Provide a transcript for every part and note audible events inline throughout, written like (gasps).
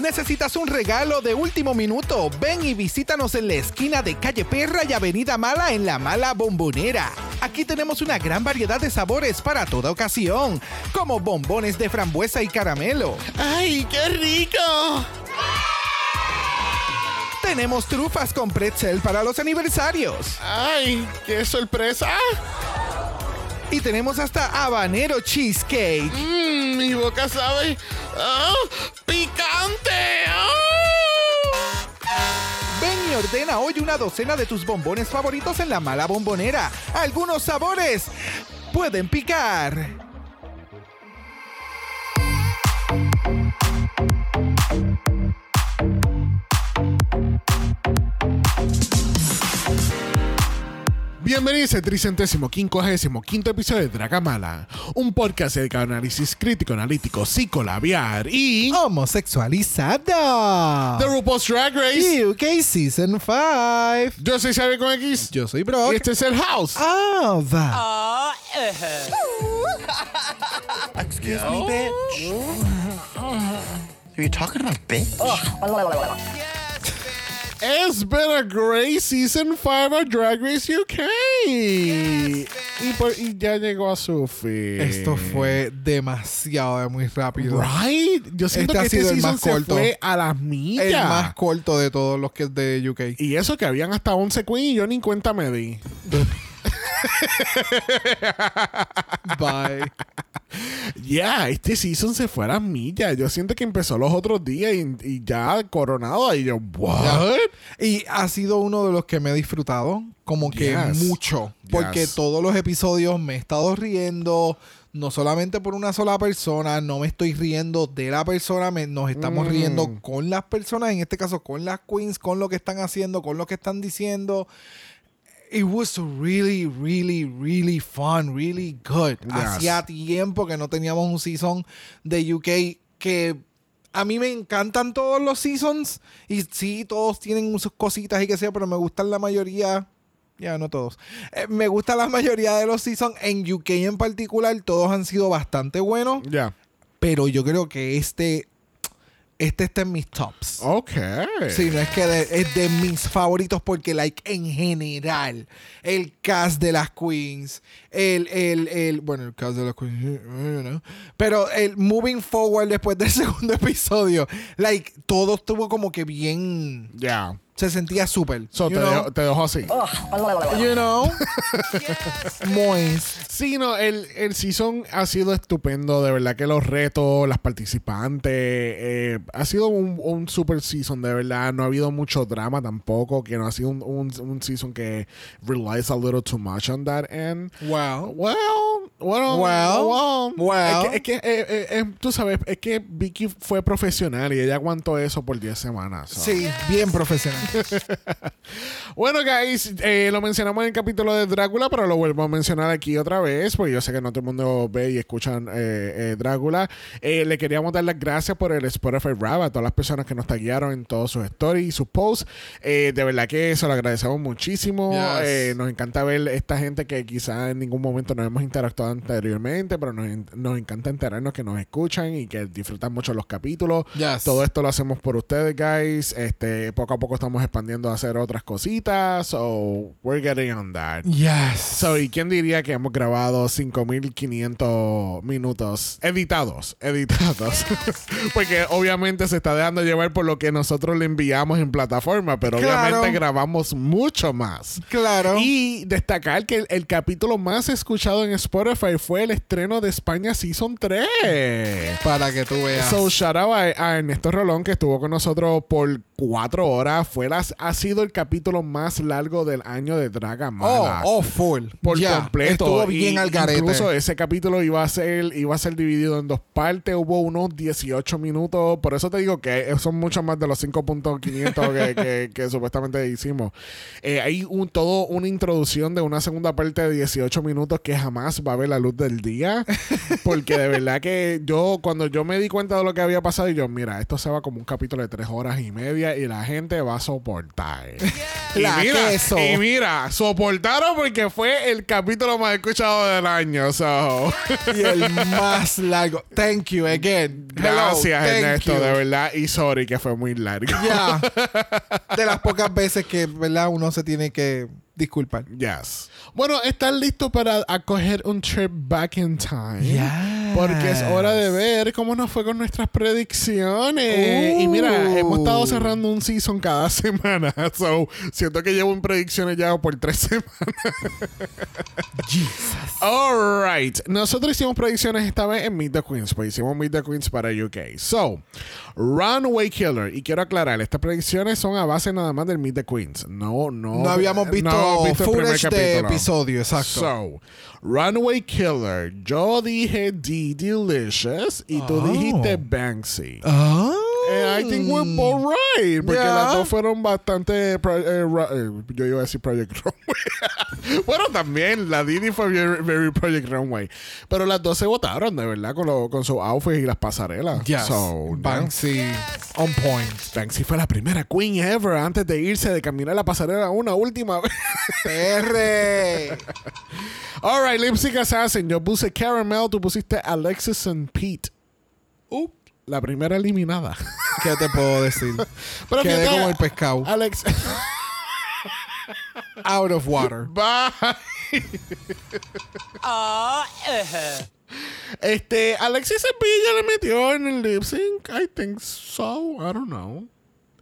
¿Necesitas un regalo de último minuto? Ven y visítanos en la esquina de Calle Perra y Avenida Mala en La Mala Bombonera. Aquí tenemos una gran variedad de sabores para toda ocasión, como bombones de frambuesa y caramelo. ¡Ay, qué rico! Tenemos trufas con pretzel para los aniversarios. ¡Ay, qué sorpresa! Y tenemos hasta habanero cheesecake. Mmm, mi boca sabe. ¡Ah! ¡Picante! ¡Ah! Ven y ordena hoy una docena de tus bombones favoritos en la mala bombonera. Algunos sabores pueden picar. Bienvenidos al tricentésimo quincuagésimo quinto episodio de Dragamala, un podcast dedicado a análisis crítico, analítico, psicolabiar y Homosexualizado. The RuPaul's Drag Race. UK Season 5. Yo soy Xavier con X. Yo soy Brock. Y este es el House. Ah, (laughs) Excuse me, bitch. Are you talking about bitch? It's been a great season 5 of Drag Race UK. Y, por- y ya llegó a su fin. Esto fue demasiado muy rápido. Right? Yo siento Este ha que este sido el season más corto. fue a las millas. El más corto de todos los que es de UK. Y eso que habían hasta 11 queens y yo ni cuenta me di. (laughs) Bye. Ya, este season se fue a las millas. Yo siento que empezó los otros días y, y ya coronado. Y yo, ¿what? Y ha sido uno de los que me he disfrutado, como que Yes. mucho, porque Yes. todos los episodios me he estado riendo, no solamente por una sola persona, no me estoy riendo de la persona, me- nos estamos Mm. riendo con las personas, en este caso con las queens, con lo que están haciendo, con lo que están diciendo. It was really, really, really fun, really good. Yes. Hacía tiempo que no teníamos un season de UK que a mí me encantan todos los seasons y sí, todos tienen sus cositas y que sea, pero me gustan la mayoría. Ya, no todos. Eh, me gusta la mayoría de los seasons. En UK en particular, todos han sido bastante buenos, Ya. pero yo creo que este, este está en mis tops. Ok. Sí, no es que de- es de mis favoritos porque, like, en general, el cast de las queens, el, el, el, bueno, el cast de las queens, eh, you know, pero el moving forward después del (laughs) segundo episodio, like, todo estuvo como que bien, Ya. Se sentía súper. So, te, dejo, te dejo así. You know? (laughs) Moist. Sí, no, el, el season ha sido estupendo. De verdad que los retos, las participantes, eh, ha sido un, un super season, de verdad. No ha habido mucho drama tampoco, que no ha sido un, un, un season que relies a little too much on that end. Wow. Well, well, Well, well. well. Es que, es que, eh, eh, eh, tú sabes, es que Vicky fue profesional y ella aguantó eso por 10 semanas. so. Sí, bien profesional. (laughs) Bueno, guys, eh, lo mencionamos en el capítulo de Drácula, pero lo vuelvo a mencionar aquí otra vez, porque yo sé que no todo el mundo ve y escuchan eh, eh, Drácula. Le queríamos dar las gracias por el Spotify Rap a todas las personas que nos taguearon en todos sus stories y sus posts. De verdad que eso lo agradecemos muchísimo. Yes. Nos encanta ver esta gente que quizá en ningún momento no hemos interactuado anteriormente, pero nos, en- nos encanta enterarnos que nos escuchan y que disfrutan mucho los capítulos. Yes. Todo esto lo hacemos por ustedes, guys. Este, poco a poco estamos expandiendo a hacer otras cositas. So, we're getting on that. Yes. So, ¿y quién diría que hemos grabado 5500 minutos editados? Editados. (laughs) Porque obviamente se está dejando llevar por lo que nosotros le enviamos en plataforma, pero Claro. obviamente grabamos mucho más. Claro. Y destacar que el, el capítulo más escuchado en Spotify fue el estreno de España Season 3. para que tú veas. So, shout out a, a Ernesto Rolón que estuvo con nosotros por cuatro horas. Fue las, ha sido el capítulo más largo del año de Oh, Dragamala. oh, full. por completo. Estuvo bien Y al garete. Incluso ese capítulo iba a ser iba a ser dividido en dos partes. Hubo unos 18 minutos. Por eso te digo que son mucho más de los 5.500 que, (laughs) que, que supuestamente hicimos. Eh, hay un, todo una introducción de una segunda parte de 18 minutos que jamás va a ver la luz del día. (laughs) Porque de verdad que yo, cuando yo me di cuenta de lo que había pasado, y yo, mira, esto se va como un capítulo de tres horas y media y la gente va a soportar. (laughs) Y La mira, queso. y mira, soportaron porque fue el capítulo más escuchado del año. So. Y el más largo. Thank you again. Gracias, Ernesto, de verdad. Y sorry que fue muy largo. Ya. (laughs) De las pocas veces que, ¿verdad? Uno se tiene que disculpar. Yes. Bueno, ¿están listos para acoger un trip back in time? Yes. Porque es hora de ver cómo nos fue con nuestras predicciones. Y mira, hemos estado cerrando un season cada (laughs) semana. So, siento que llevo en predicciones ya por tres (laughs) semanas. All right. Nosotros hicimos predicciones esta vez en Meet the Queens. Pues hicimos Meet the Queens para UK. So, Runway Killer. Y quiero aclarar, estas predicciones son a base nada más del Meet the Queens. No, no. No habíamos visto, no hemos visto el primer de capítulo. episodio, exacto. So, Runway Killer. Yo dije D Delicious y tú Oh. dijiste Banksy. Ah. And I think we're both right. Porque Yeah. las dos fueron bastante. eh, eh, yo iba a decir Project Runway. (laughs) bueno, también la Didi fue very, very Project Runway. Pero las dos se votaron, de verdad, con, lo, con su outfit y las pasarelas. Yes. So. Banksy on point. Banksy fue la primera queen ever antes de irse de caminar la pasarela una última vez. (laughs) PR. Alright, Lipstick Assassin. Yo puse Caramel, tú pusiste Alexis and Pete. La primera eliminada. (laughs) ¿Qué te puedo decir? (laughs) Pero Quedé fíjate, como el pescado. Alex. (laughs) Out of water. Bye. Este, Alexis Sevilla le metió en el lip sync. I think so. I don't know.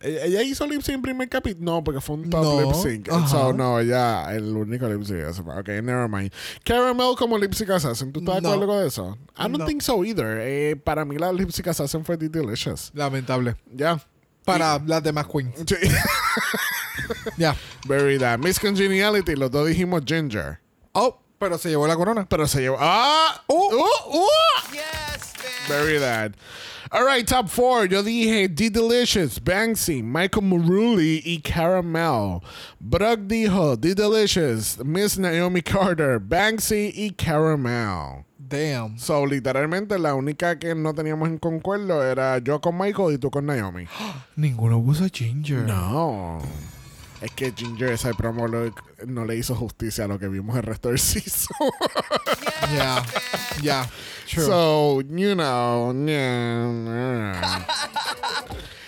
Ella ella hizo lip sync en primer capítulo. No, porque fue un top No. lip sync. Ajá. So, no, ella, el único lip sync. Ok, never mind. Caramel como lip sync assassin. ¿Tú estás de No. acuerdo con eso? I don't No. think so either. Eh, para mí, la lip sync assassin fue The Delicious. Lamentable. Ya. Para las demás queens. Sí. (laughs) Ya. Very that. Miss Congeniality, los dos dijimos Ginger. Oh, pero se llevó la corona. Pero se llevó. ¡Ah! ¡Uh! ¡Uh! Very that. All right, top four. Yo dije D Delicious, Banksy, Michael Maruli y Caramel. Brock dijo D Delicious, Miss Naomi Carter, Banksy y Caramel. Damn. So, literalmente, la única que no teníamos en concuerdo era yo con Michael y tú con Naomi. (gasps) Ninguno puso Ginger. No. Es que Ginger ese promo lo- no le hizo justicia a lo que vimos el resto del (laughs) season. Ya. Ya. True. So, you know. yeah.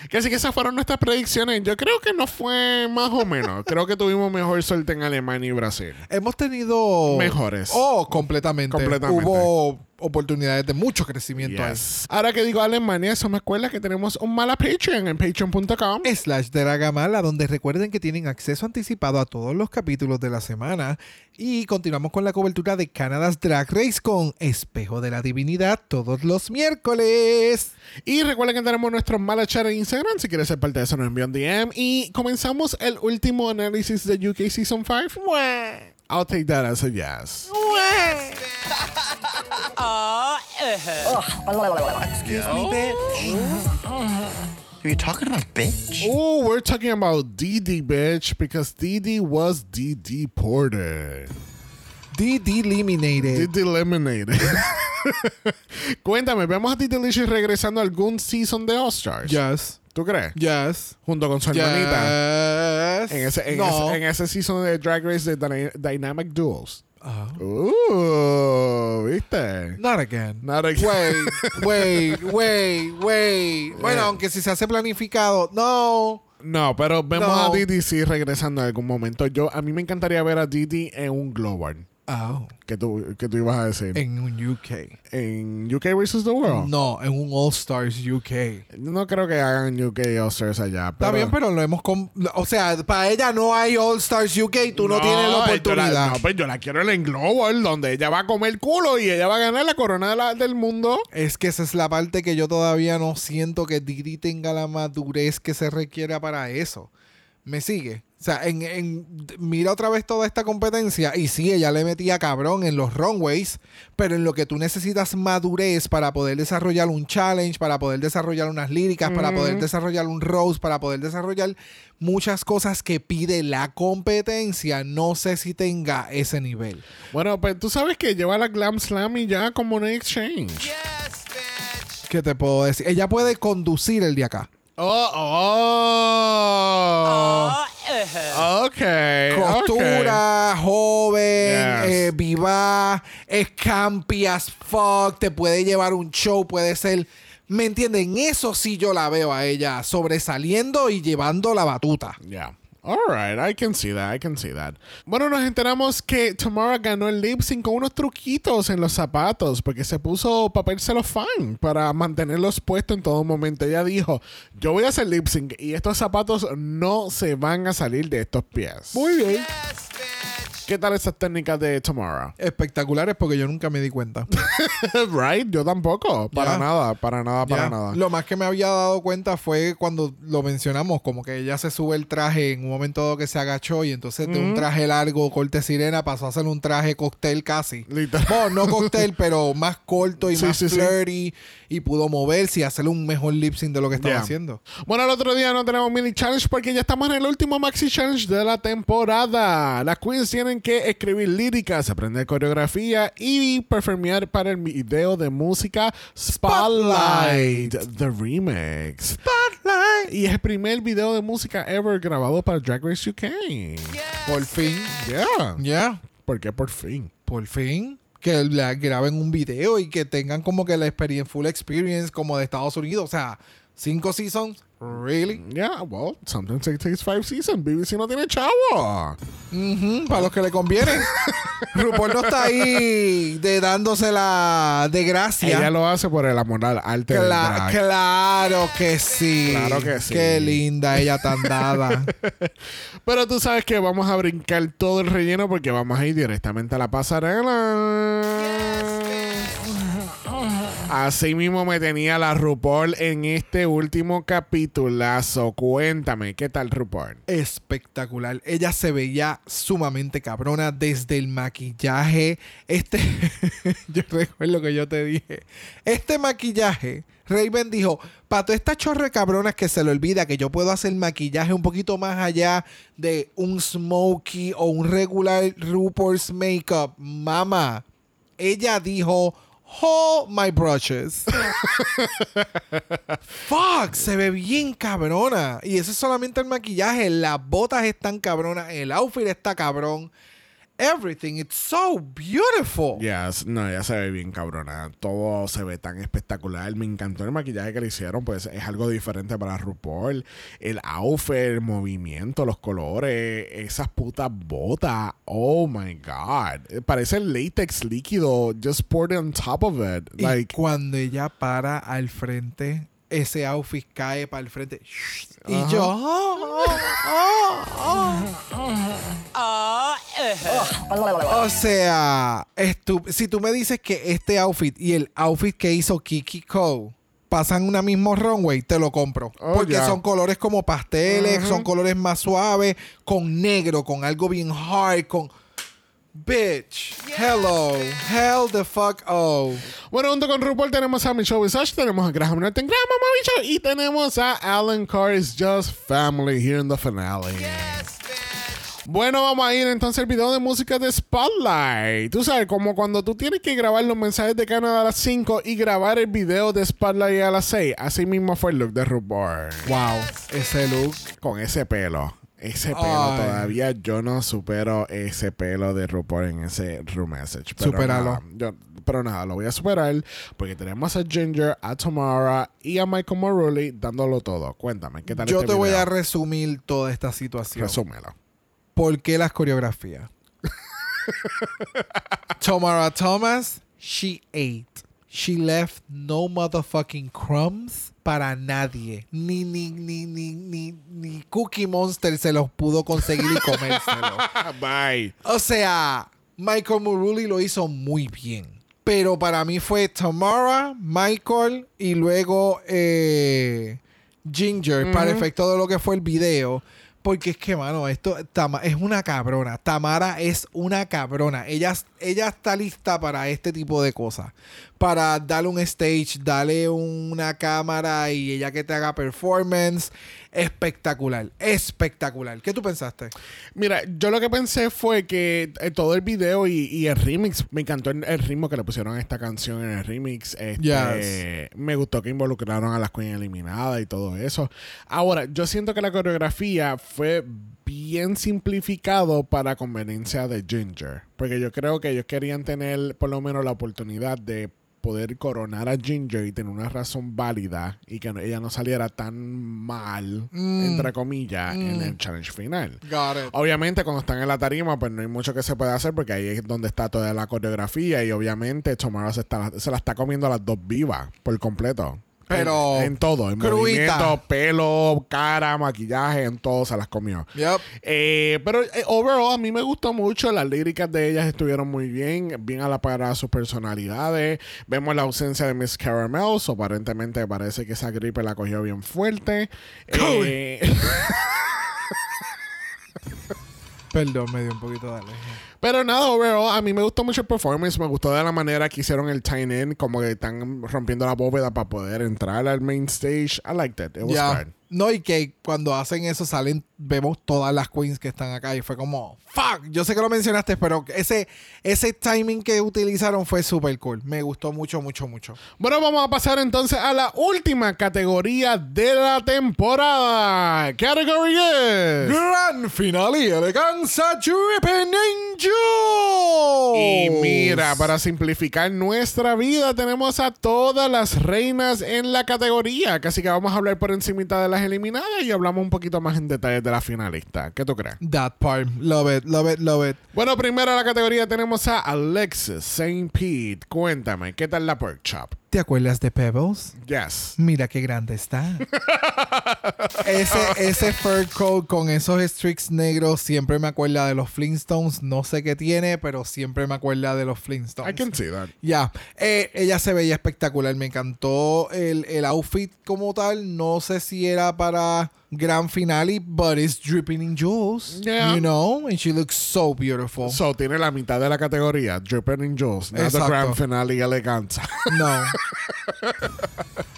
que así que esas fueron nuestras predicciones. Yo creo que no fue más o menos. Creo que tuvimos mejor suerte en Alemania y Brasil. Hemos tenido. Mejores. Oh, completamente. Completamente. Hubo oportunidades de mucho crecimiento ahí. Ahora que digo Alemania, eso me acuerda que tenemos un mala Patreon en patreon.com. slash Dragamala, donde recuerden que tienen acceso anticipado a todos los capítulos de la semana. Y continuamos con la cobertura de Canada's Drag Race con Espejo de la Divinidad todos los miércoles. Y recuerden que tenemos nuestro mala chat en Instagram. Si quieres ser parte de eso, nos envían DM. Y comenzamos el último análisis de UK Season 5. I'll take that as a yes. (laughs) Uh-huh. Excuse me, oh. bitch. Are you talking about bitch? Oh, we're talking about DD, bitch, because DD was DD Porter. DD Eliminated. DD eliminated. (laughs) Cuéntame, ¿vemos a Didi Delicious regresando a algún season de All Stars? Yes. ¿Tú crees? Yes. Junto con su hermanita. Yes. En ese, en, no. ese, en ese season de Drag Race de Dyna- Dynamic Duels. Ah. Uh, ¿viste? Not again. Not again. Wait, (laughs) wait, wait, wait. Bueno, Eh. aunque si se hace planificado, no. No, pero vemos No. a Didi sí regresando en algún momento. Yo, a mí me encantaría ver a Didi en un Glow Bar. Oh. ¿Qué tú, qué tú ibas a decir? En un UK. ¿En UK vs. The World? No, en un All Stars UK. No creo que hagan UK All-Stars allá. Está pero- bien, pero lo hemos... com- O sea, para ella no hay All Stars UK. Tú no, tienes la oportunidad. no, pues yo la quiero en el Global, donde ella va a comer culo y ella va a ganar la corona de la- del mundo. Es que esa es la parte que yo todavía no siento que Didi tenga la madurez que se requiera para eso. ¿Me sigue? O sea, en, en- mira otra vez toda esta competencia y sí, ella le metía cabrón en los runways, pero en lo que tú necesitas madurez para poder desarrollar un challenge, para poder desarrollar unas líricas, para poder desarrollar un rose, para poder desarrollar muchas cosas que pide la competencia, no sé si tenga ese nivel. Bueno, pues tú sabes que lleva la Glam Slam y ya como un exchange. ¿Qué te puedo decir? Ella puede conducir el de acá. Oh, oh. Ok. Costura, joven, Yes. eh, viva, es campy as fuck, te puede llevar un show, puede ser. ¿Me entienden? Eso sí yo la veo a ella sobresaliendo y llevando la batuta. Yeah. Alright, I can see that, I can see that. Bueno, nos enteramos que Tamara ganó el lip sync con unos truquitos en los zapatos porque se puso papel celofán para mantenerlos puestos en todo momento. Ella dijo, yo voy a hacer lip sync y estos zapatos no se van a salir de estos pies. Muy bien. ¿Qué tal esas técnicas de Tamara? Espectaculares porque yo nunca me di cuenta. (laughs) right, yo tampoco, para nada, para nada, para nada. Lo más que me había dado cuenta fue cuando lo mencionamos, como que ella se sube el traje en un momento dado que se agachó y entonces de un traje largo, corte sirena, pasó a hacer un traje cóctel casi. Literal. Bueno, no cóctel, pero más corto y Sí, más sí, sí. flirty y pudo moverse y hacerle un mejor lip sync de lo que estaba Yeah. haciendo. Bueno, el otro día no tenemos mini challenge porque ya estamos en el último maxi challenge de la temporada. Las queens tienen que escribir líricas, aprender coreografía y performear para el video de música Spotlight, The Remix. Spotlight. Y es el primer video de música ever grabado para Drag Race UK. Por fin. Yeah. Ya. ¿Por qué por fin? Por fin. Que la graben un video y que tengan como que la experiencia, full experience como de Estados Unidos. O sea, cinco seasons. Really? Yeah, well, sometimes it takes five seasons. BBC no tiene chavo. Ujú, para los que le conviene. (laughs) RuPaul no está ahí de dándosela de gracia. Ella lo hace por el amor al arte del Cla- drag. claro que sí. Claro que sí. Qué linda ella tan dada. (laughs) Pero tú sabes que vamos a brincar todo el relleno porque vamos a ir directamente a la pasarela. Así mismo me tenía la RuPaul en este último capitulazo. Cuéntame, ¿qué tal RuPaul? Espectacular. Ella se veía sumamente cabrona desde el maquillaje. Este, (laughs) yo recuerdo que yo te dije, este maquillaje, Raven dijo, para toda esta chorre cabronas que se le olvida que yo puedo hacer maquillaje un poquito más allá de un smokey o un regular RuPaul's makeup. Mama, ella dijo, hold my brushes. (laughs) Fuck, se ve bien cabrona. Y eso es solamente el maquillaje. Las botas están cabronas. El outfit está cabrón. Everything. It's so beautiful. Yes, no, ya se ve bien cabrona. Todo se ve tan espectacular. Me encantó el maquillaje que le hicieron, pues es algo diferente para RuPaul. El outfit, el movimiento, los colores, esas putas botas. Oh my god. Parece el látex líquido just poured on top of it. Y Like, cuando ella para al frente, ese outfit cae para el frente. Y Ajá. yo. "Oh, oh, oh, oh". O sea, si tú me dices que este outfit y el outfit que hizo Kiki Cole pasan una mismo runway, te lo compro. Oh, porque son colores como pasteles, son colores más suaves, con negro, con algo bien hard, con... Bitch, hello, hell the fuck oh. Bueno, junto con RuPaul tenemos a Michelle Visage, tenemos a Graham Norton, Graham Mama Michelle, y tenemos a Alan Carr's Just Family here in the finale. Bueno, vamos a ir entonces al video de música de Spotlight. Tú sabes, como cuando tú tienes que grabar los mensajes de Canadá a las 5 y grabar el video de Spotlight a las 6. Así mismo fue el look de RuPaul. Wow, ese look. Con ese pelo. Ese pelo Ay. todavía yo no supero ese pelo de RuPaul en ese room message. Pero Supéralo. nada, yo- pero nada, lo voy a superar porque tenemos a Ginger, a Tamara y a Michael Morley dándolo todo. Cuéntame, ¿qué tal Yo este te voy a resumir toda esta situación. Resúmelo. ¿Por qué las coreografías? (laughs) Tamara Thomas, she ate. She left no motherfucking crumbs para nadie. Ni, ni, ni, ni, ni, ni Cookie Monster se los pudo conseguir y (laughs) comérselo. Bye. O sea, Michael Muruli lo hizo muy bien. Pero para mí fue Tamara, Michael y luego eh, Ginger para efecto de lo que fue el video. Porque es que, mano, esto Tama- es una cabrona. Tamara es una cabrona. Ella, ella está lista para este tipo de cosas. Para darle un stage, darle una cámara y ella que te haga performance. Espectacular, espectacular. ¿Qué tú pensaste? Mira, yo lo que pensé fue que eh, todo el video y, y el remix, me encantó el, el ritmo que le pusieron a esta canción en el remix. Este, Yes. Me gustó que involucraron a las Queen eliminadas y todo eso. Ahora, yo siento que la coreografía fue bien simplificado para conveniencia de Ginger. Porque yo creo que ellos querían tener por lo menos la oportunidad de poder coronar a Ginger y tener una razón válida y que no- ella no saliera tan mal, entre comillas, en el challenge final. Got it. Obviamente, cuando están en la tarima, pues no hay mucho que se puede hacer porque ahí es donde está toda la coreografía y obviamente Tomorrow se, está- se la está comiendo a las dos vivas por completo. Pero En, en todo, en cruita. movimiento, pelo, cara, maquillaje, en todo se las comió. Yep. Eh, pero eh, overall a mí me gustó mucho. Las líricas de ellas estuvieron muy bien, bien a la par a sus personalidades. Vemos la ausencia de Miss Caramel, so aparentemente parece que esa gripe la cogió bien fuerte. Eh, (laughs) Perdón, me dio un poquito de alergia. Pero nada, overall a mí me gustó mucho el performance. Me gustó de la manera que hicieron el time in, como que están rompiendo la bóveda para poder entrar al main stage. I liked it. It was Ya. good. No, y que cuando hacen eso salen, vemos todas las queens que están acá y fue como, fuck, yo sé que lo mencionaste, pero ese, ese timing que utilizaron fue súper cool. Me gustó mucho, mucho, mucho. Bueno, vamos a pasar entonces a la última categoría de la temporada. Category es. Gran final y elegancia Dripping Angels. Y mira, para simplificar nuestra vida, tenemos a todas las reinas en la categoría. Así que vamos a hablar por encimita de las eliminadas y hablamos un poquito más en detalle de la finalista. ¿Qué tú crees? That part, love it, love it, love it. Bueno, primero en la categoría tenemos a Alexis St. Pete. Cuéntame, ¿qué tal la pork chop? ¿Te acuerdas de Pebbles? Yes. Mira qué grande está. (laughs) ese, ese fur coat con esos streaks negros siempre me acuerda de los Flintstones. No sé qué tiene, pero siempre me acuerda de los Flintstones. I can see that. Ya, Eh, ella se veía espectacular. Me encantó el, el outfit como tal. No sé si era para gran finale, but it's dripping in jewels. Yeah. You know, and she looks so beautiful. So, tiene la mitad de la categoría, Dripping in Jules, not the Exacto. grand finale eleganza. no. (laughs)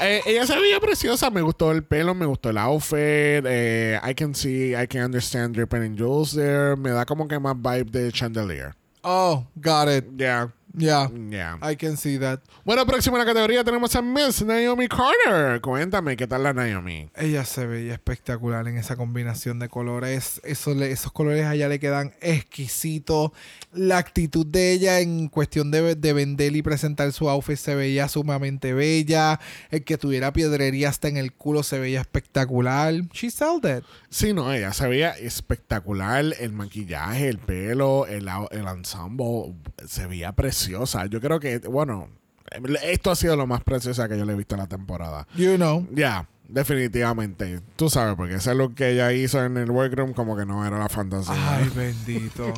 Eh, ella se veía preciosa, me gustó el pelo, me gustó el outfit. eh, I can see, I can understand Dripping in Jules there. Me da como que más vibe de Chandelier. Oh, got it. Yeah, Yeah. yeah. I can see that. Bueno, próximo en la categoría tenemos a Miss Naomi Carter. Cuéntame, ¿qué tal la Naomi? Ella se veía espectacular en esa combinación de colores. Eso le- esos colores a ella le quedan exquisitos. La actitud de ella en cuestión de, de vender y presentar su outfit se veía sumamente bella. El que tuviera piedrería hasta en el culo se veía espectacular. She sold it. Sí, no, ella se veía espectacular. El maquillaje, el pelo, el, el ensemble, se veía preciosa. Yo creo que, bueno, esto ha sido lo más preciosa que yo le he visto en la temporada. You know. Ya, definitivamente. Tú sabes, porque ese look que ella hizo en el workroom como que no era la fantasía. Ay, bendito.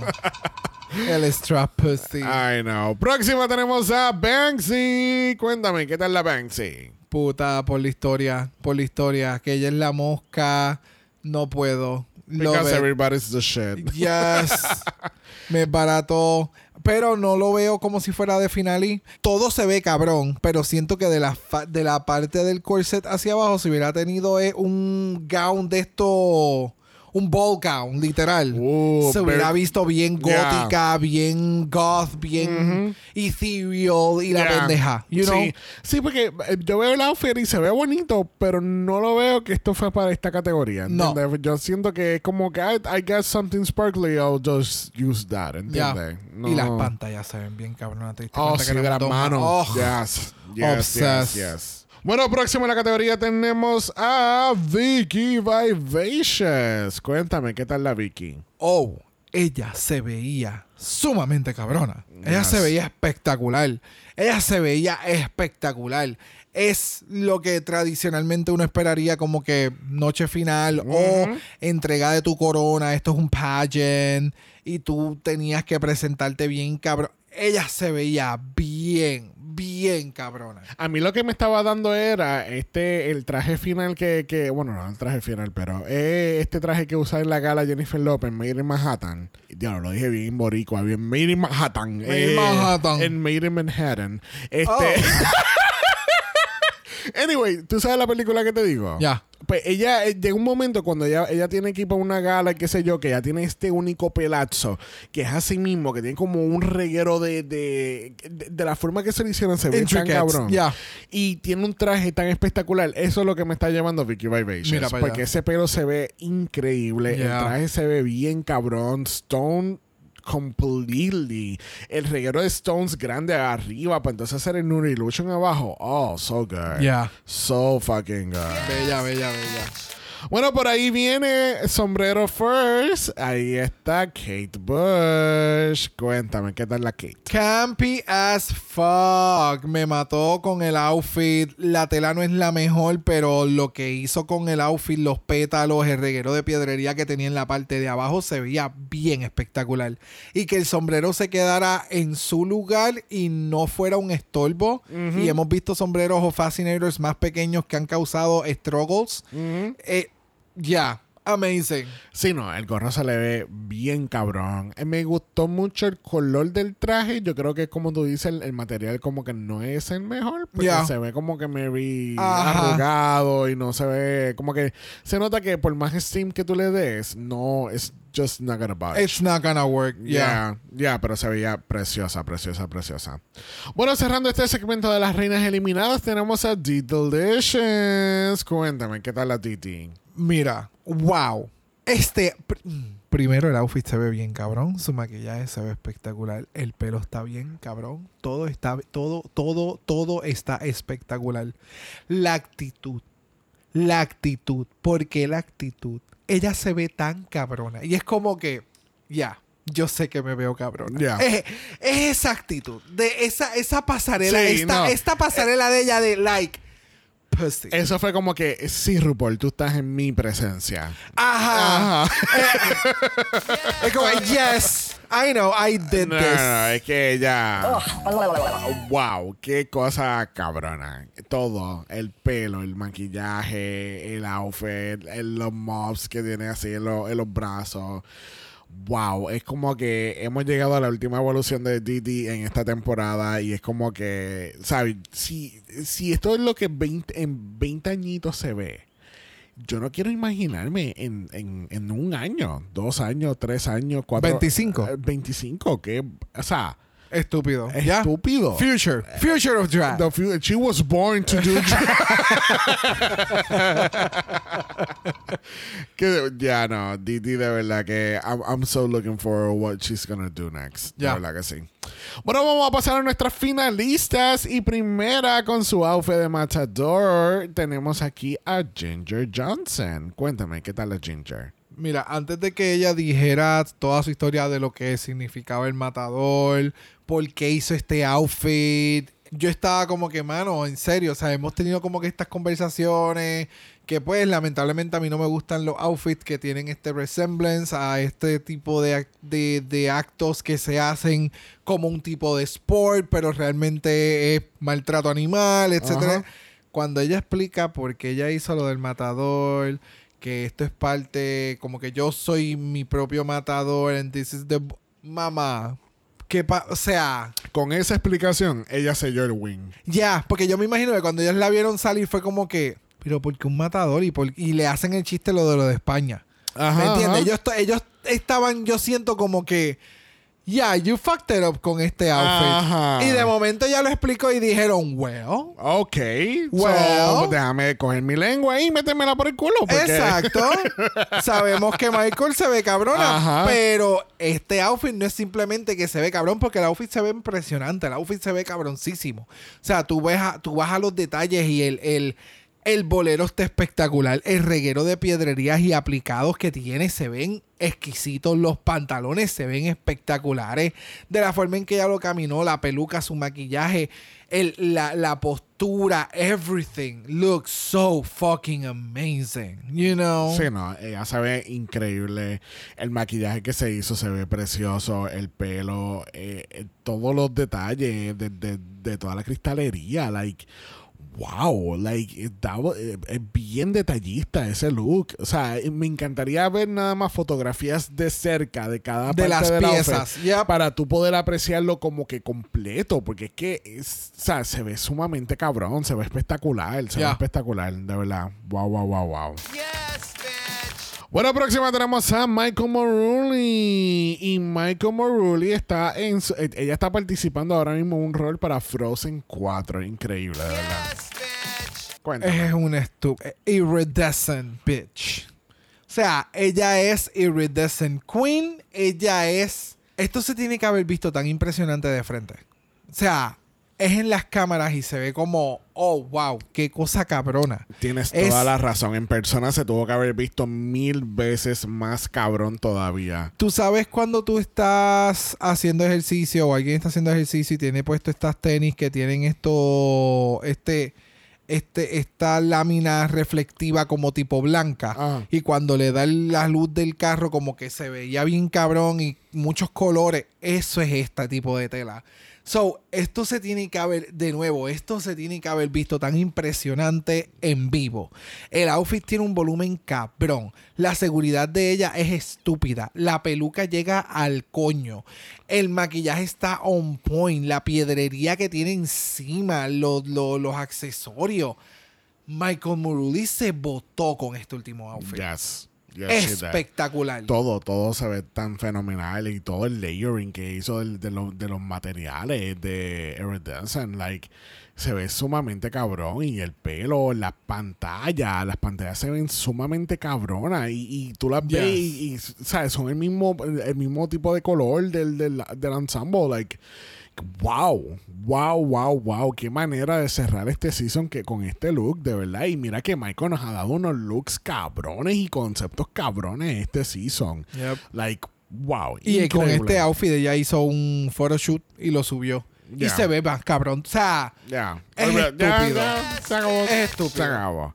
(laughs) el strap pussy. I know. Próxima tenemos a Banksy. Cuéntame, ¿qué tal la Banksy? Puta, por la historia. Por la historia. Que ella es la mosca. No puedo. Because everybody's the shit. Yes. (laughs) Me barató. Pero no lo veo como si fuera de finale. Todo se ve cabrón. Pero siento que de la, de la parte del corset hacia abajo, si hubiera tenido eh, un gown de esto. Un ball gown, literal. Uh, se hubiera visto bien Yeah. gótica, bien goth, bien ethereal y la Yeah. pendeja. You know? sí. sí, porque eh, yo veo el outfit y se ve bonito, pero no lo veo que esto fue para esta categoría. No. Yo siento que es como que I, I got something sparkly, I'll just use that. ¿Entiendes? No. Y las pantallas se ven bien cabronas. ¿te diste Oh, sí, que de las manos. Oh. Yes. Yes, yes, yes. Bueno, próximo en la categoría tenemos a Vicky Vivacious. Cuéntame, ¿qué tal la Vicky? Oh, ella se veía sumamente cabrona. Ella Yes. se veía espectacular. Ella se veía espectacular. Es lo que tradicionalmente uno esperaría como que noche final o entrega de tu corona. Esto es un pageant y tú tenías que presentarte bien cabrón. Ella se veía bien, bien cabrona. A mí lo que me estaba dando era este el traje final que, que bueno, no el traje final, pero eh, este traje que usa en la gala Jennifer Lopez, Made in Manhattan. Diablo, lo dije bien boricua, bien Made in Manhattan. Made in Manhattan. En Made in Manhattan. Este Oh. (laughs) Anyway, ¿tú sabes la película que te digo? Ya. Pues ella eh, llega un momento cuando ella, ella tiene que ir para una gala, qué sé yo, que ya tiene este único pelazo, que es así mismo, que tiene como un reguero de, de, de, de la forma que se le hicieron, se ve tan cabrón. ya. Y tiene un traje tan espectacular. Eso es lo que me está llevando Vicky Vivacious. Porque allá. ese pelo se ve increíble. El traje se ve bien cabrón. Stone completely. El reguero de Stones grande arriba para entonces hacer el Nude Illusion abajo. Oh, so good. Ya. So fucking good. Bella, bella, bella. Bueno, por ahí viene Sombrero First. Ahí está Kate Bush. Cuéntame, ¿qué tal la Kate? Campy as fuck. Me mató con el outfit. La tela no es la mejor, pero lo que hizo con el outfit, los pétalos, el reguero de piedrería que tenía en la parte de abajo se veía bien espectacular. Y que el sombrero se quedara en su lugar y no fuera un estorbo. Y hemos visto sombreros o fascinators más pequeños que han causado struggles. Eh, ya, amazing. Sí, no, el gorro se le ve bien cabrón. Eh, Me gustó mucho el color del traje. Yo creo que, como tú dices, el, el material como que no es el mejor. Porque se ve como que maybe Ajá. arrugado y no se ve... Como que se nota que por más steam que tú le des, no, it's just not gonna budge. It's not gonna work. Yeah. Ya, pero se veía preciosa, preciosa, preciosa. Bueno, cerrando este segmento de las reinas eliminadas, tenemos a D Delicious. Cuéntame, ¿qué tal la Titi? Mira, wow. Este. pr- Primero, el outfit se ve bien cabrón. Su maquillaje se ve espectacular. El pelo está bien cabrón. Todo está. Todo, todo, todo está espectacular. La actitud. La actitud. ¿Por qué la actitud? Ella se ve tan cabrona. Y es como que. Ya. yo sé que me veo cabrona. Es, es esa actitud. De esa, esa pasarela. Sí, esta, no. esta pasarela de ella de like. Pussy. Eso fue como que, sí, RuPaul, tú estás en mi presencia. Ajá. Ajá. Es como, yes, I know, I did No, this. no, es que ella. Wow, qué cosa cabrona. Todo, el pelo, el maquillaje, el outfit, el- los mobs que tiene así en, los- en los brazos. Wow, es como que hemos llegado a la última evolución de Didi en esta temporada y es como que, ¿sabes? Si, si esto es lo que 20 en 20 añitos se ve, yo no quiero imaginarme en, en, en un año, dos años, tres años, cuatro. 25. eh, 25, que, o sea, Estúpido. ¿Ya? estúpido. Future. Future of drag. The fu- she was born to do (laughs) que ya no, Didi de verdad que I'm, I'm so looking for what she's gonna do next. Ya. De verdad que sí. Bueno, vamos a pasar a nuestras finalistas y primera con su outfit de Matador tenemos aquí a Ginger Johnson. Cuéntame, ¿qué tal la Ginger? Mira, antes de que ella dijera toda su historia de lo que significaba el matador, por qué hizo este outfit, yo estaba como que, mano, en serio, o sea, hemos tenido como que estas conversaciones que pues lamentablemente a mí no me gustan los outfits que tienen este resemblance a este tipo de, de, de actos que se hacen como un tipo de sport, pero realmente es maltrato animal, etcétera. Cuando ella explica por qué ella hizo lo del matador, que esto es parte, como que yo soy mi propio matador, and this is the mamá. Que pa- o sea, Con esa explicación, ella selló el win. ya, porque yo me imagino que cuando ellas la vieron salir fue como que, pero ¿por qué un matador? Y, por- y le hacen el chiste lo de lo de España. Ajá, ¿Me entiendes? Ellos, ellos estaban, yo siento como que, yeah, you fucked it up con este outfit. Ajá. Y de momento ya lo explicó y dijeron, well, Ok. Well. so, déjame coger mi lengua y metérmela por el culo. porque- Exacto. (laughs) Sabemos que Michael se ve cabrona, Ajá. pero este outfit no es simplemente que se ve cabrón, porque el outfit se ve impresionante, el outfit se ve cabroncísimo. O sea, tú, ves a- tú vas a los detalles y el, el, el bolero está espectacular, el reguero de piedrerías y aplicados que tiene se ven exquisitos, los pantalones se ven espectaculares, de la forma en que ella lo caminó, la peluca, su maquillaje, el, la, la postura, everything looks so fucking amazing, you know? Sí, no, ella se ve increíble. El maquillaje que se hizo se ve precioso. El pelo, eh, eh, todos los detalles de, de- de toda la cristalería. Like, wow, like, eh, es bien detallista ese look. O sea, me encantaría ver nada más fotografías de cerca de cada De parte las outfit piezas, yep. para tú poder apreciarlo como que completo. Porque es que, es- o sea, se ve sumamente cabrón, se ve espectacular, se ve espectacular, de verdad. Wow, wow, wow, wow. Bueno, próxima tenemos a Michael Moruli. Y Michael Moruli está en. su- eh, ella está participando ahora mismo en un rol para Frozen 4. Increíble, de verdad. Cuéntame. Es una estúpida. Iridescent bitch. O sea, ella es Iridescent Queen. Ella es. Esto se tiene que haber visto tan impresionante de frente. O sea, es en las cámaras y se ve como. Oh, wow, qué cosa cabrona. Tienes es- toda la razón. En persona se tuvo que haber visto mil veces más cabrón todavía. Tú sabes cuando tú estás haciendo ejercicio o alguien está haciendo ejercicio y tiene puesto estas tenis que tienen esto, este, este, esta lámina reflectiva como tipo blanca. Ajá. Y cuando le da la luz del carro como que se veía bien cabrón y muchos colores. Eso es este tipo de tela. So, esto se tiene que haber, de nuevo, esto se tiene que haber visto tan impresionante en vivo. El outfit tiene un volumen cabrón. La seguridad de ella es estúpida. La peluca llega al coño. El maquillaje está on point. La piedrería que tiene encima, los, los, los accesorios. Michael Muruli se botó con este último outfit. Yes. Espectacular. Todo, todo se ve tan fenomenal y todo el layering que hizo del- de, los- de los materiales de Iridescent, like, se ve sumamente cabrón y el pelo, las pantallas, las pantallas se ven sumamente cabronas y, y tú las ves Yes. y, y, ¿sabes? Son el mismo, el mismo tipo de color del, del, del ensemble, like, wow, wow, wow, wow, qué manera de cerrar este season que con este look, de verdad. Y mira que Michael nos ha dado unos looks cabrones y conceptos cabrones este season. Yep. Like, wow. Y con este outfit ella hizo un photoshoot y lo subió. Y se ve más cabrón. O sea. Es estúpido. se acabó. Es estúpido. Se acabó.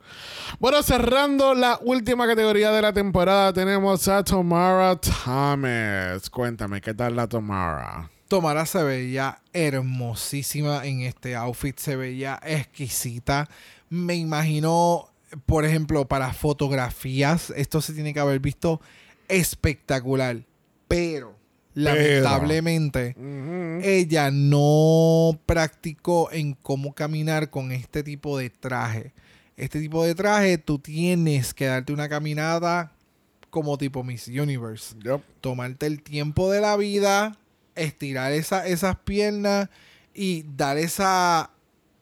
Bueno, cerrando la última categoría de la temporada, tenemos a Tamara Thomas. Cuéntame, ¿qué tal la Tamara? Tomara se veía hermosísima en este outfit. Se veía exquisita. Me imagino, por ejemplo, para fotografías, esto se tiene que haber visto espectacular. Pero, lamentablemente, ella no practicó en cómo caminar con este tipo de traje. Este tipo de traje, tú tienes que darte una caminada como tipo Miss Universe. Tomarte el tiempo de la vida, estirar esa- esas piernas y dar esa,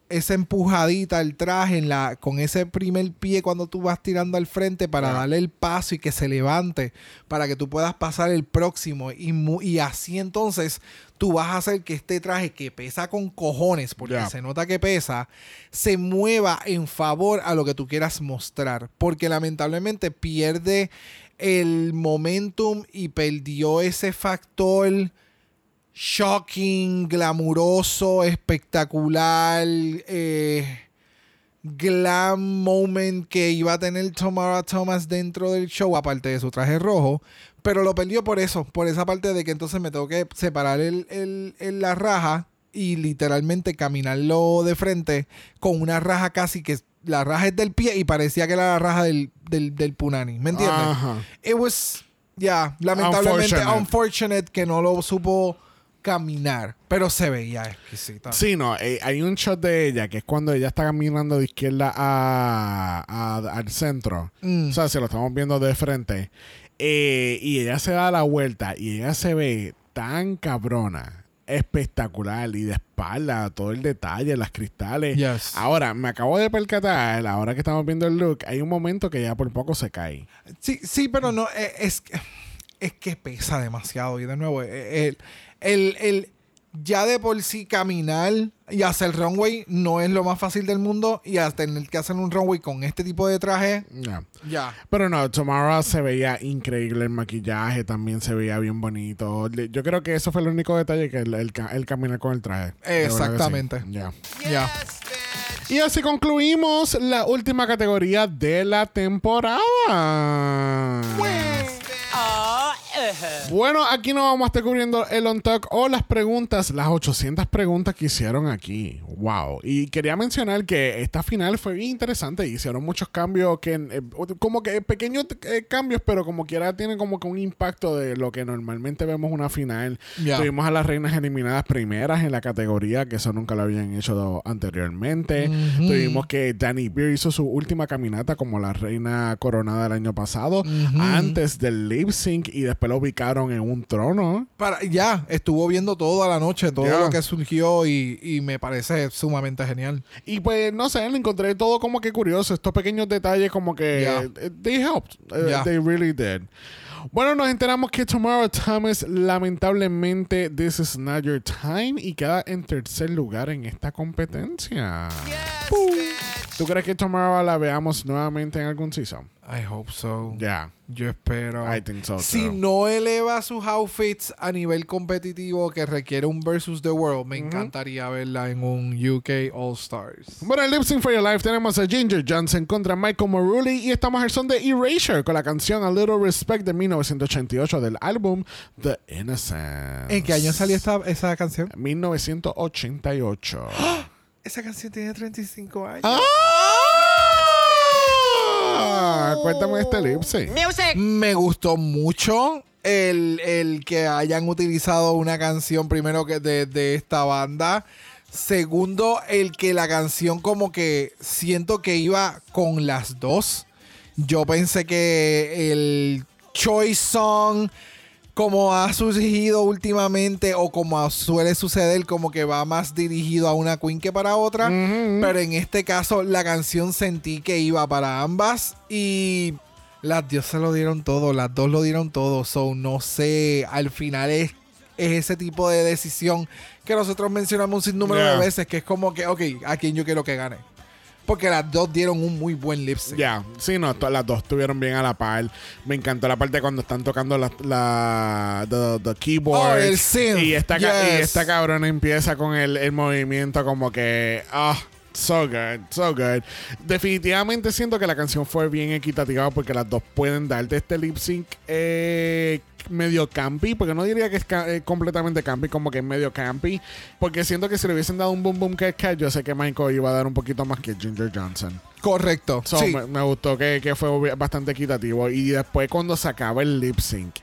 esa empujadita al traje en la, con ese primer pie cuando tú vas tirando al frente para Ah. darle el paso y que se levante para que tú puedas pasar el próximo. Y, así entonces tú vas a hacer que este traje que pesa con cojones porque se nota que pesa se mueva en favor a lo que tú quieras mostrar. Porque lamentablemente pierde el momentum y perdió ese factor shocking, glamuroso, espectacular, eh, glam moment que iba a tener Tamara Thomas dentro del show, aparte de su traje rojo, pero lo perdió por eso, por esa parte de que entonces me tengo que separar el, el- el- la raja y literalmente caminarlo de frente con una raja casi que la raja es del pie y parecía que era la raja del, del, del punani, ¿me entiendes? Ajá. It was, ya, lamentablemente Unfortunate. unfortunate. que no lo supo caminar, pero se veía exquisita. Sí, no, eh, hay un shot de ella que es cuando ella está caminando de izquierda a, a- al centro. Mm. O sea, si lo estamos viendo de frente. Eh, y ella se da la vuelta y ella se ve tan cabrona, espectacular y de espalda, todo el detalle, las cristales. Yes. Ahora, me acabo de percatar, ahora que estamos viendo el look, hay un momento que ella por poco se cae. Sí, sí, pero no, eh, es, que- es que pesa demasiado. Y de nuevo, el, el, el- ya de por sí caminar y hacer runway no es lo más fácil del mundo y a tener que hacer un runway con este tipo de traje, Ya. ya. Pero no, Tomorrow se veía increíble el maquillaje, también se veía bien bonito. Yo creo que eso fue el único detalle que el, el, ca- el caminar con el traje. Sí. Exactamente. Ya. Ya. Y así concluimos la última categoría de la temporada. (laughs) Bueno, aquí no vamos a estar cubriendo el on talk o las preguntas, las 800 preguntas que hicieron aquí. Wow. Y quería mencionar que esta final fue bien interesante. Hicieron muchos cambios que, eh, como que pequeños eh, cambios, pero como quiera tienen como que un impacto de lo que normalmente vemos una final. Ya. Tuvimos a las reinas eliminadas primeras en la categoría, que eso nunca lo habían hecho anteriormente. Tuvimos que Danny Beer hizo su última caminata como la reina coronada el año pasado, antes del lip sync, y después lo ubicaron en un trono. Para, ya, estuvo viendo toda la noche, todo lo que surgió y, y me parece sumamente genial. Y pues, no sé, lo encontré todo como que curioso. Estos pequeños detalles como que... Eh, They helped. Eh. They really did. Bueno, nos enteramos que Tomorrow Thomas, lamentablemente, this is not your time y queda en tercer lugar en esta competencia. Pum. ¿Tú crees que Tomorrow la veamos nuevamente en algún season? I hope so. Ya. Yo espero. I think so, si too. no eleva sus outfits a nivel competitivo que requiere un versus the world, me encantaría verla en un UK All Stars. Bueno, en Lip Sync for Your Life tenemos a Ginger Johnson contra Michael Morulli y estamos al son de Erasure con la canción A Little Respect de 1988 del álbum The Innocent. ¿En qué año salió esta, esa canción? 1988. Esa canción tiene 35 años. ¡Ah! Cuéntame este lip sync. Me gustó mucho el, el que hayan utilizado una canción primero que de, de esta banda. Segundo, el que la canción como que siento que iba con las dos. Yo pensé que el Choice Song, como ha surgido últimamente o como suele suceder, como que va más dirigido a una queen que para otra. Pero en este caso, la canción sentí que iba para ambas y las diosas lo dieron todo, las dos lo dieron todo. So, no sé, al final es, es ese tipo de decisión que nosotros mencionamos un sinnúmero Yeah. de veces, que es como que, ok, a quién yo quiero que gane. Porque las dos dieron un muy buen lip sync. Ya, sí, no, las dos estuvieron bien a la par. Me encantó la parte cuando están tocando la, la the, the keyboard. Oh, el synth, Y esta, ca- y yes. esta cabrona empieza con el, el movimiento como que. Ah, so good, so good. Definitivamente siento que la canción fue bien equitativa porque las dos pueden darte este lip sync eh, medio campy, porque no diría que es ca- eh, completamente campy, como que es medio campy, porque siento que si le hubiesen dado un boom boom cat, yo sé que Michael iba a dar un poquito más que Ginger Johnson. Correcto. So, sí. me, me gustó que, que fue bastante equitativo. Y después cuando se acaba el lip sync,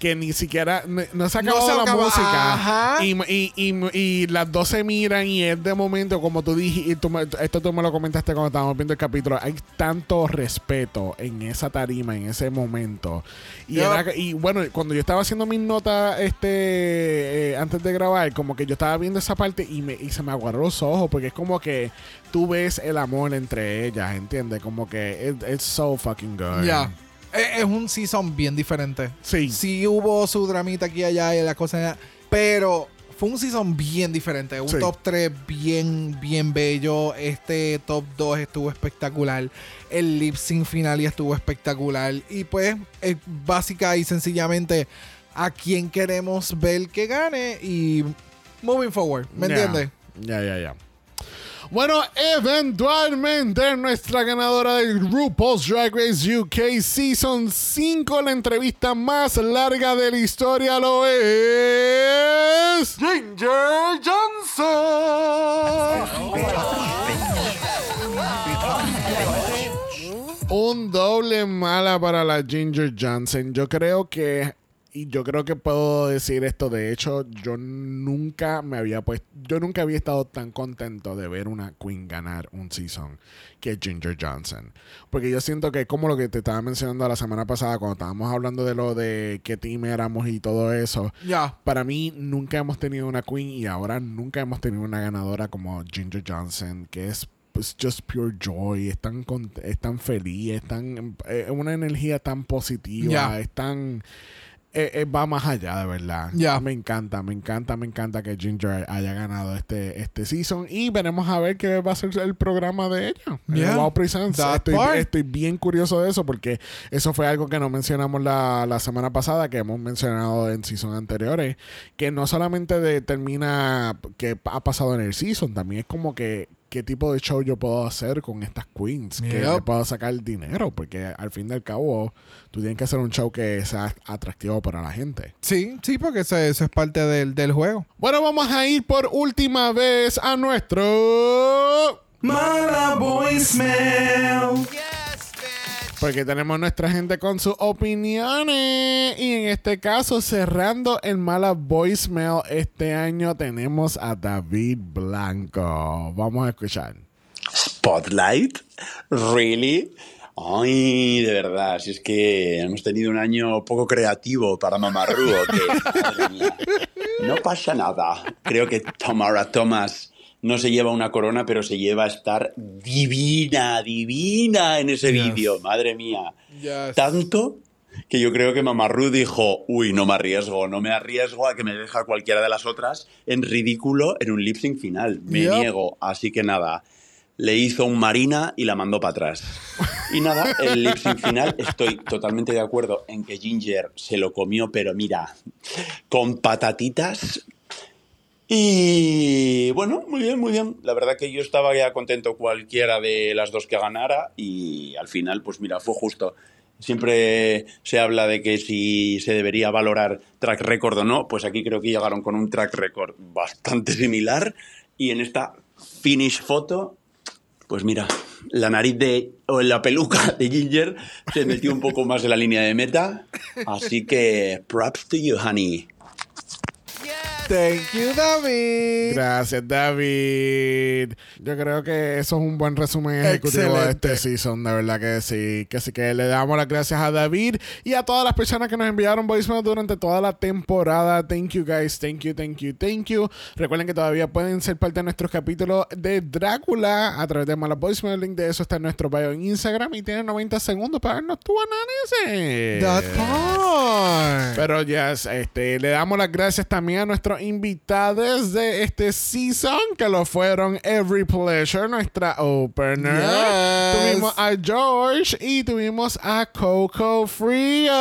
que ni siquiera no, no se No acabó se la acaba, música ajá. y, y, y- y las dos se miran y es de momento como tú dijiste esto tú me lo comentaste cuando estábamos viendo el capítulo hay tanto respeto en esa tarima en ese momento y, Yup. era- y bueno cuando yo estaba haciendo mis notas este eh, antes de grabar como que yo estaba viendo esa parte y, me, y se me aguaron los ojos porque es como que tú ves el amor entre ellas ¿entiendes? como que it- it's so fucking good Ya. Es un season bien diferente. Sí. Sí hubo su dramita aquí y allá y la cosa, pero fue un season bien diferente. Un Sí. top 3 bien, bien bello. Este top 2 estuvo espectacular. El lip sync final ya estuvo espectacular. Y pues, es básica y sencillamente a quién queremos ver que gane y moving forward. ¿Me entiendes? Ya, ya, ya. Bueno, eventualmente nuestra ganadora del RuPaul's Drag Race UK Season 5, la entrevista más larga de la historia lo es... Ginger Johnson. Un doble mala para la Ginger Johnson. Yo creo que y yo creo que puedo decir esto. De hecho, yo nunca me había puesto, yo nunca había estado tan contento de ver una Queen ganar un season que Ginger Johnson. Porque yo siento que como lo que te estaba mencionando la semana pasada cuando estábamos hablando de lo de qué team éramos y todo eso. Ya. Para mí nunca hemos tenido una queen y ahora nunca hemos tenido una ganadora como Ginger Johnson, que es pues, just pure joy, es tan, es tan feliz, es tan, eh, una energía tan positiva, es tan... eh, eh, va más allá, de verdad. Ya. Me encanta, me encanta, me encanta que Ginger haya ganado este, este season. Y veremos a ver qué va a ser el programa de ella. Yeah. Wow Presents. Estoy, estoy bien curioso de eso porque eso fue algo que no mencionamos la, la semana pasada, que hemos mencionado en season anteriores. Que no solamente determina qué ha pasado en el season, también es como que qué tipo de show yo puedo hacer con estas queens, que Yep. le puedo sacar dinero, porque al fin y al cabo tú tienes que hacer un show que sea atractivo para la gente. Sí, sí, porque eso, eso es parte del, del juego. Bueno, vamos a ir por última vez a nuestro... Mala voicemail. Porque tenemos nuestra gente con sus opiniones. Y en este caso, cerrando el mala voicemail este año, tenemos a David Blanco. Vamos a escuchar. Spotlight? ¿Really? Ay, de verdad, si es que hemos tenido un año poco creativo para Mamarru, ¿o qué? Madre mía. No pasa nada. Creo que Tamara Thomas no se lleva una corona, pero se lleva a estar divina, divina en ese Yes. vídeo. Madre mía. Yes. Tanto que yo creo que Mamarru dijo, uy, no me arriesgo, no me arriesgo a que me deja cualquiera de las otras en ridículo en un lip sync final. Me Yep. niego, así que nada. Le hizo un Marina y la mandó para atrás. Y nada, el lip sync final estoy totalmente de acuerdo en que Ginger se lo comió, pero mira, con patatitas. Y bueno, muy bien, muy bien. La verdad que yo estaba ya contento cualquiera de las dos que ganara y al final, pues mira, fue justo. Siempre se habla de que si se debería valorar track record o no, pues aquí creo que llegaron con un track record bastante similar y en esta finish foto, pues mira, la nariz de o la peluca de Ginger se metió un poco más en la línea de meta, así que props to you, honey. Thank you, David. Gracias, David. Yo creo que eso es un buen resumen ejecutivo de este season, de verdad que sí. Que sí que le damos las gracias a David y a todas las personas que nos enviaron voicemail durante toda la temporada. Thank you, guys. Thank you, thank you, thank you. Recuerden que todavía pueden ser parte de nuestros capítulos de Drácula a través de Mala Voicemail. El link de eso está en nuestro bio en Instagram y tienen 90 segundos para vernos tu análisis. Pero ya, este, le damos las gracias también a nuestros invitados de este season, que lo fueron Every Pleasure, nuestra opener. Yes. Tuvimos a George y tuvimos a Coco Frío.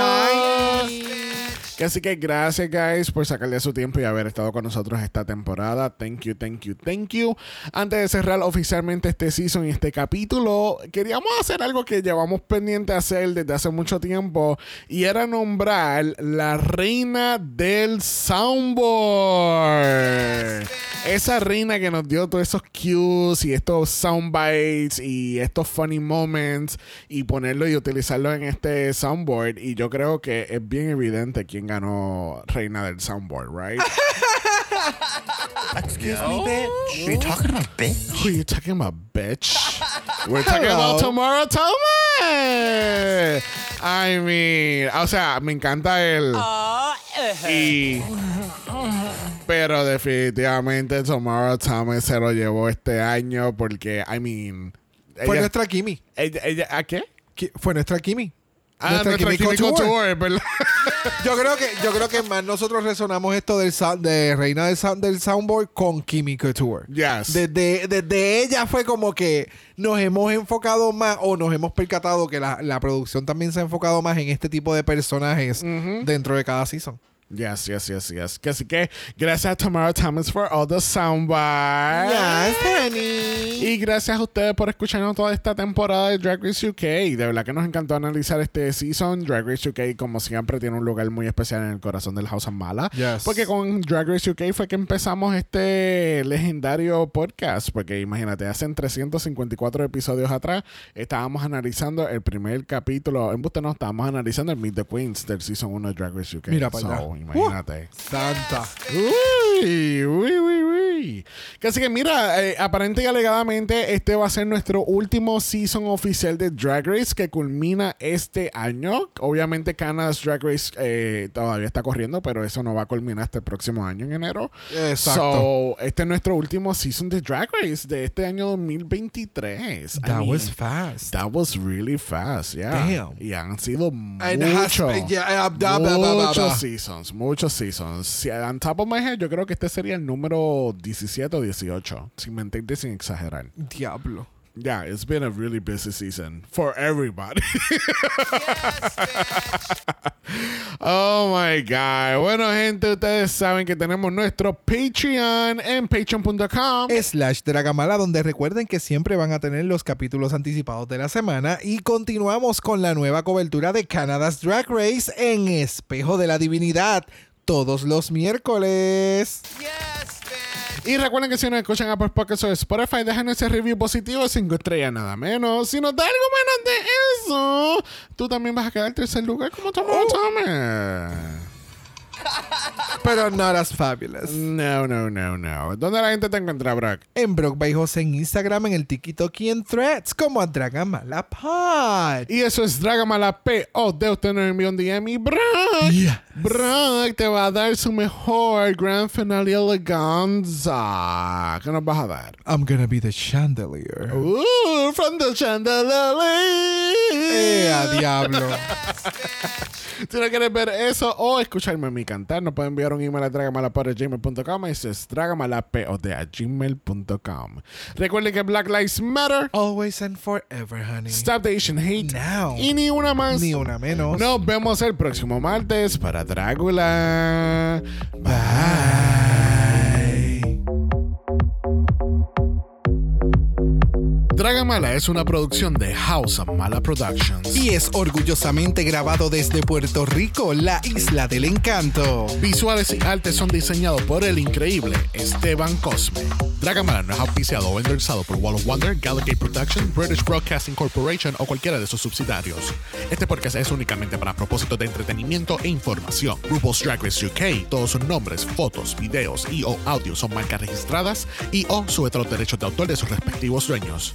Hi. Así que gracias, guys, por sacarle su tiempo y haber estado con nosotros esta temporada. Thank you, thank you, thank you. Antes de cerrar oficialmente este season y este capítulo, queríamos hacer algo que llevamos pendiente a hacer desde hace mucho tiempo y era nombrar la reina del soundboard. Esa reina que nos dio todos esos cues y estos soundbites y estos funny moments y ponerlo y utilizarlo en este soundboard. Y yo creo que es bien evidente quién ganó reina del soundboard, right? Excuse me, bitch. Are you talking about bitch? Who are you talking about, bitch? We're talking Hello. about Tomorrow Thomas. I mean, o sea, me encanta él. Y. Pero definitivamente Tomorrow Thomas se lo llevó este año porque, I mean. Fue ella- nuestra Kimi. ella- ella- ¿A qué? Fue nuestra Kimi. Ah, nuestra Kimi Kimi Couture. Couture, ¿verdad? (laughs) Yo creo que yo creo que más nosotros resonamos esto del sound- de Reina del, sound, del Soundboard con Kimi Couture. Yes. Desde, desde ella fue como que nos hemos enfocado más o nos hemos percatado que la, la producción también se ha enfocado más en este tipo de personajes dentro de cada season. Yes, yes, yes, yes. Así que gracias a Tamara Thomas for all the soundbites. honey. Y gracias a ustedes por escucharnos toda esta temporada de Drag Race UK. De verdad que nos encantó analizar este season. Drag Race UK, como siempre, tiene un lugar muy especial en el corazón del House of Mala. Yes. Porque con Drag Race UK fue que empezamos este legendario podcast. Porque imagínate, hace 354 episodios atrás estábamos analizando el primer capítulo. En no, estábamos analizando el Meet the Queens del season 1 de Drag Race UK. Mira para So, allá. Imagínate. Santa. Uy, uy, uy, uy. Así que mira, eh, aparente y alegadamente este va a ser nuestro último season oficial de Drag Race que culmina este año. Obviamente Canada's Drag Race eh, todavía está corriendo, pero eso no va a culminar hasta el próximo año en enero. Exacto. So, este es nuestro último season de Drag Race de este año 2023. I That mean, was fast. That was really fast, yeah. Damn. Y han sido muchos, yeah, uh, muchos blah. Muchos seasons. Si, on top of my head, yo creo que este sería el número 17 o 18, sin mentirte, sin exagerar. Diablo. Yeah, it's been a really busy season for everybody. (laughs) oh my God. Bueno, gente, ustedes saben que tenemos nuestro Patreon en patreon.com. Slash Dragamala, donde recuerden que siempre van a tener los capítulos anticipados de la semana. Y continuamos con la nueva cobertura de Canada's Drag Race en Espejo de la Divinidad. Todos los miércoles. Y recuerden que si nos escuchan a Apple Podcasts o Spotify, dejan ese review positivo, cinco estrellas nada menos. Si nos da algo menos de eso, tú también vas a quedar en tercer lugar como Tommy Tommy. Pero not as fabulous. No, no, no, no. ¿Dónde la gente te encuentra, Brock? En Brock by en Instagram, en el TikTok y en Threads como a Dragamala Pod. Y eso es Dragamala P. O de usted nos envió un DM y Brock. Yes. Brock te va a dar su mejor Grand Finale Eleganza. ¿Qué nos vas a dar? I'm gonna be the chandelier. Uh, from the chandelier. ¡Eh, a diablo! (laughs) Si no quieres ver eso o escucharme a mí cantar, nos pueden enviar un email a dragamalapod.gmail.com y eso es dragamalapod.gmail.com Recuerden que Black Lives Matter, Always and forever, honey. Stop the Asian Hate Now. y ni una más. Ni una menos. Nos vemos el próximo martes para Drácula. Bye. Dragamala es una producción de House of Mala Productions. Y es orgullosamente grabado desde Puerto Rico, la isla del encanto. Visuales y artes son diseñados por el increíble Esteban Cosme. Dragamala no es auspiciado o endorsado por Wall of Wonder, Gallagher Productions, British Broadcasting Corporation o cualquiera de sus subsidiarios. Este podcast es únicamente para propósitos de entretenimiento e información. RuPaul's Drag Race UK, todos sus nombres, fotos, videos y o audios son marcas registradas y o sujeta a los derechos de autor de sus respectivos dueños.